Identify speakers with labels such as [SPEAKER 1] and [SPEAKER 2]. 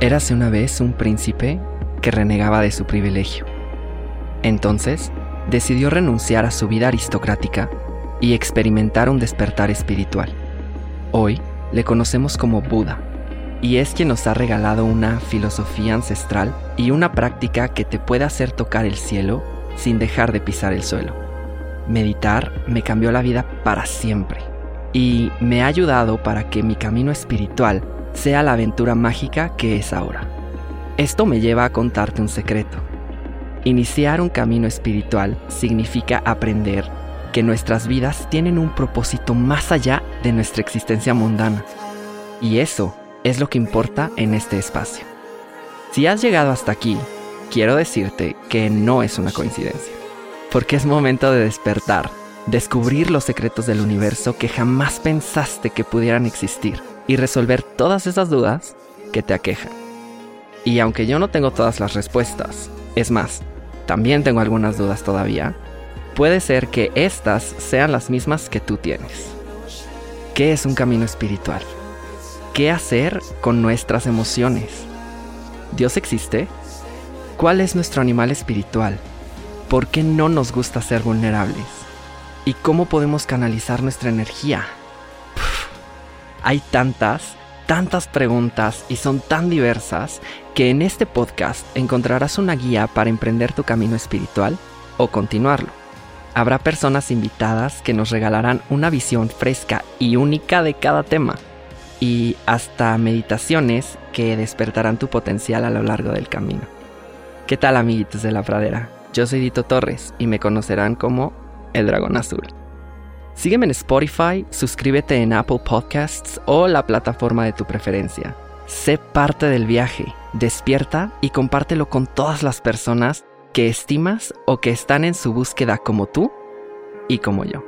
[SPEAKER 1] Érase una vez un príncipe que renegaba de su privilegio. Entonces, decidió renunciar a su vida aristocrática y experimentar un despertar espiritual. Hoy le conocemos como Buda, y es quien nos ha regalado una filosofía ancestral y una práctica que te puede hacer tocar el cielo sin dejar de pisar el suelo. Meditar me cambió la vida para siempre y me ha ayudado para que mi camino espiritual sea la aventura mágica que es ahora. Esto me lleva a contarte un secreto. Iniciar un camino espiritual significa aprender que nuestras vidas tienen un propósito más allá de nuestra existencia mundana. Y eso es lo que importa en este espacio. Si has llegado hasta aquí, quiero decirte que no es una coincidencia, porque es momento de despertar, descubrir los secretos del universo que jamás pensaste que pudieran existir y resolver todas esas dudas que te aquejan. Y aunque yo no tengo todas las respuestas, es más, también tengo algunas dudas todavía, puede ser que estas sean las mismas que tú tienes. ¿Qué es un camino espiritual? ¿Qué hacer con nuestras emociones? ¿Dios existe? ¿Cuál es nuestro animal espiritual? ¿Por qué no nos gusta ser vulnerables? ¿Y cómo podemos canalizar nuestra energía? hay tantas, tantas preguntas y son tan diversas que en este podcast encontrarás una guía para emprender tu camino espiritual o continuarlo. Habrá personas invitadas que nos regalarán una visión fresca y única de cada tema y hasta meditaciones que despertarán tu potencial a lo largo del camino. ¿Qué tal amiguitos de la pradera? Yo soy Dito Torres y me conocerán como el dragón azul. Sígueme en Spotify, suscríbete en Apple Podcasts o la plataforma de tu preferencia. Sé parte del viaje, despierta y compártelo con todas las personas que estimas o que están en su búsqueda como tú y como yo.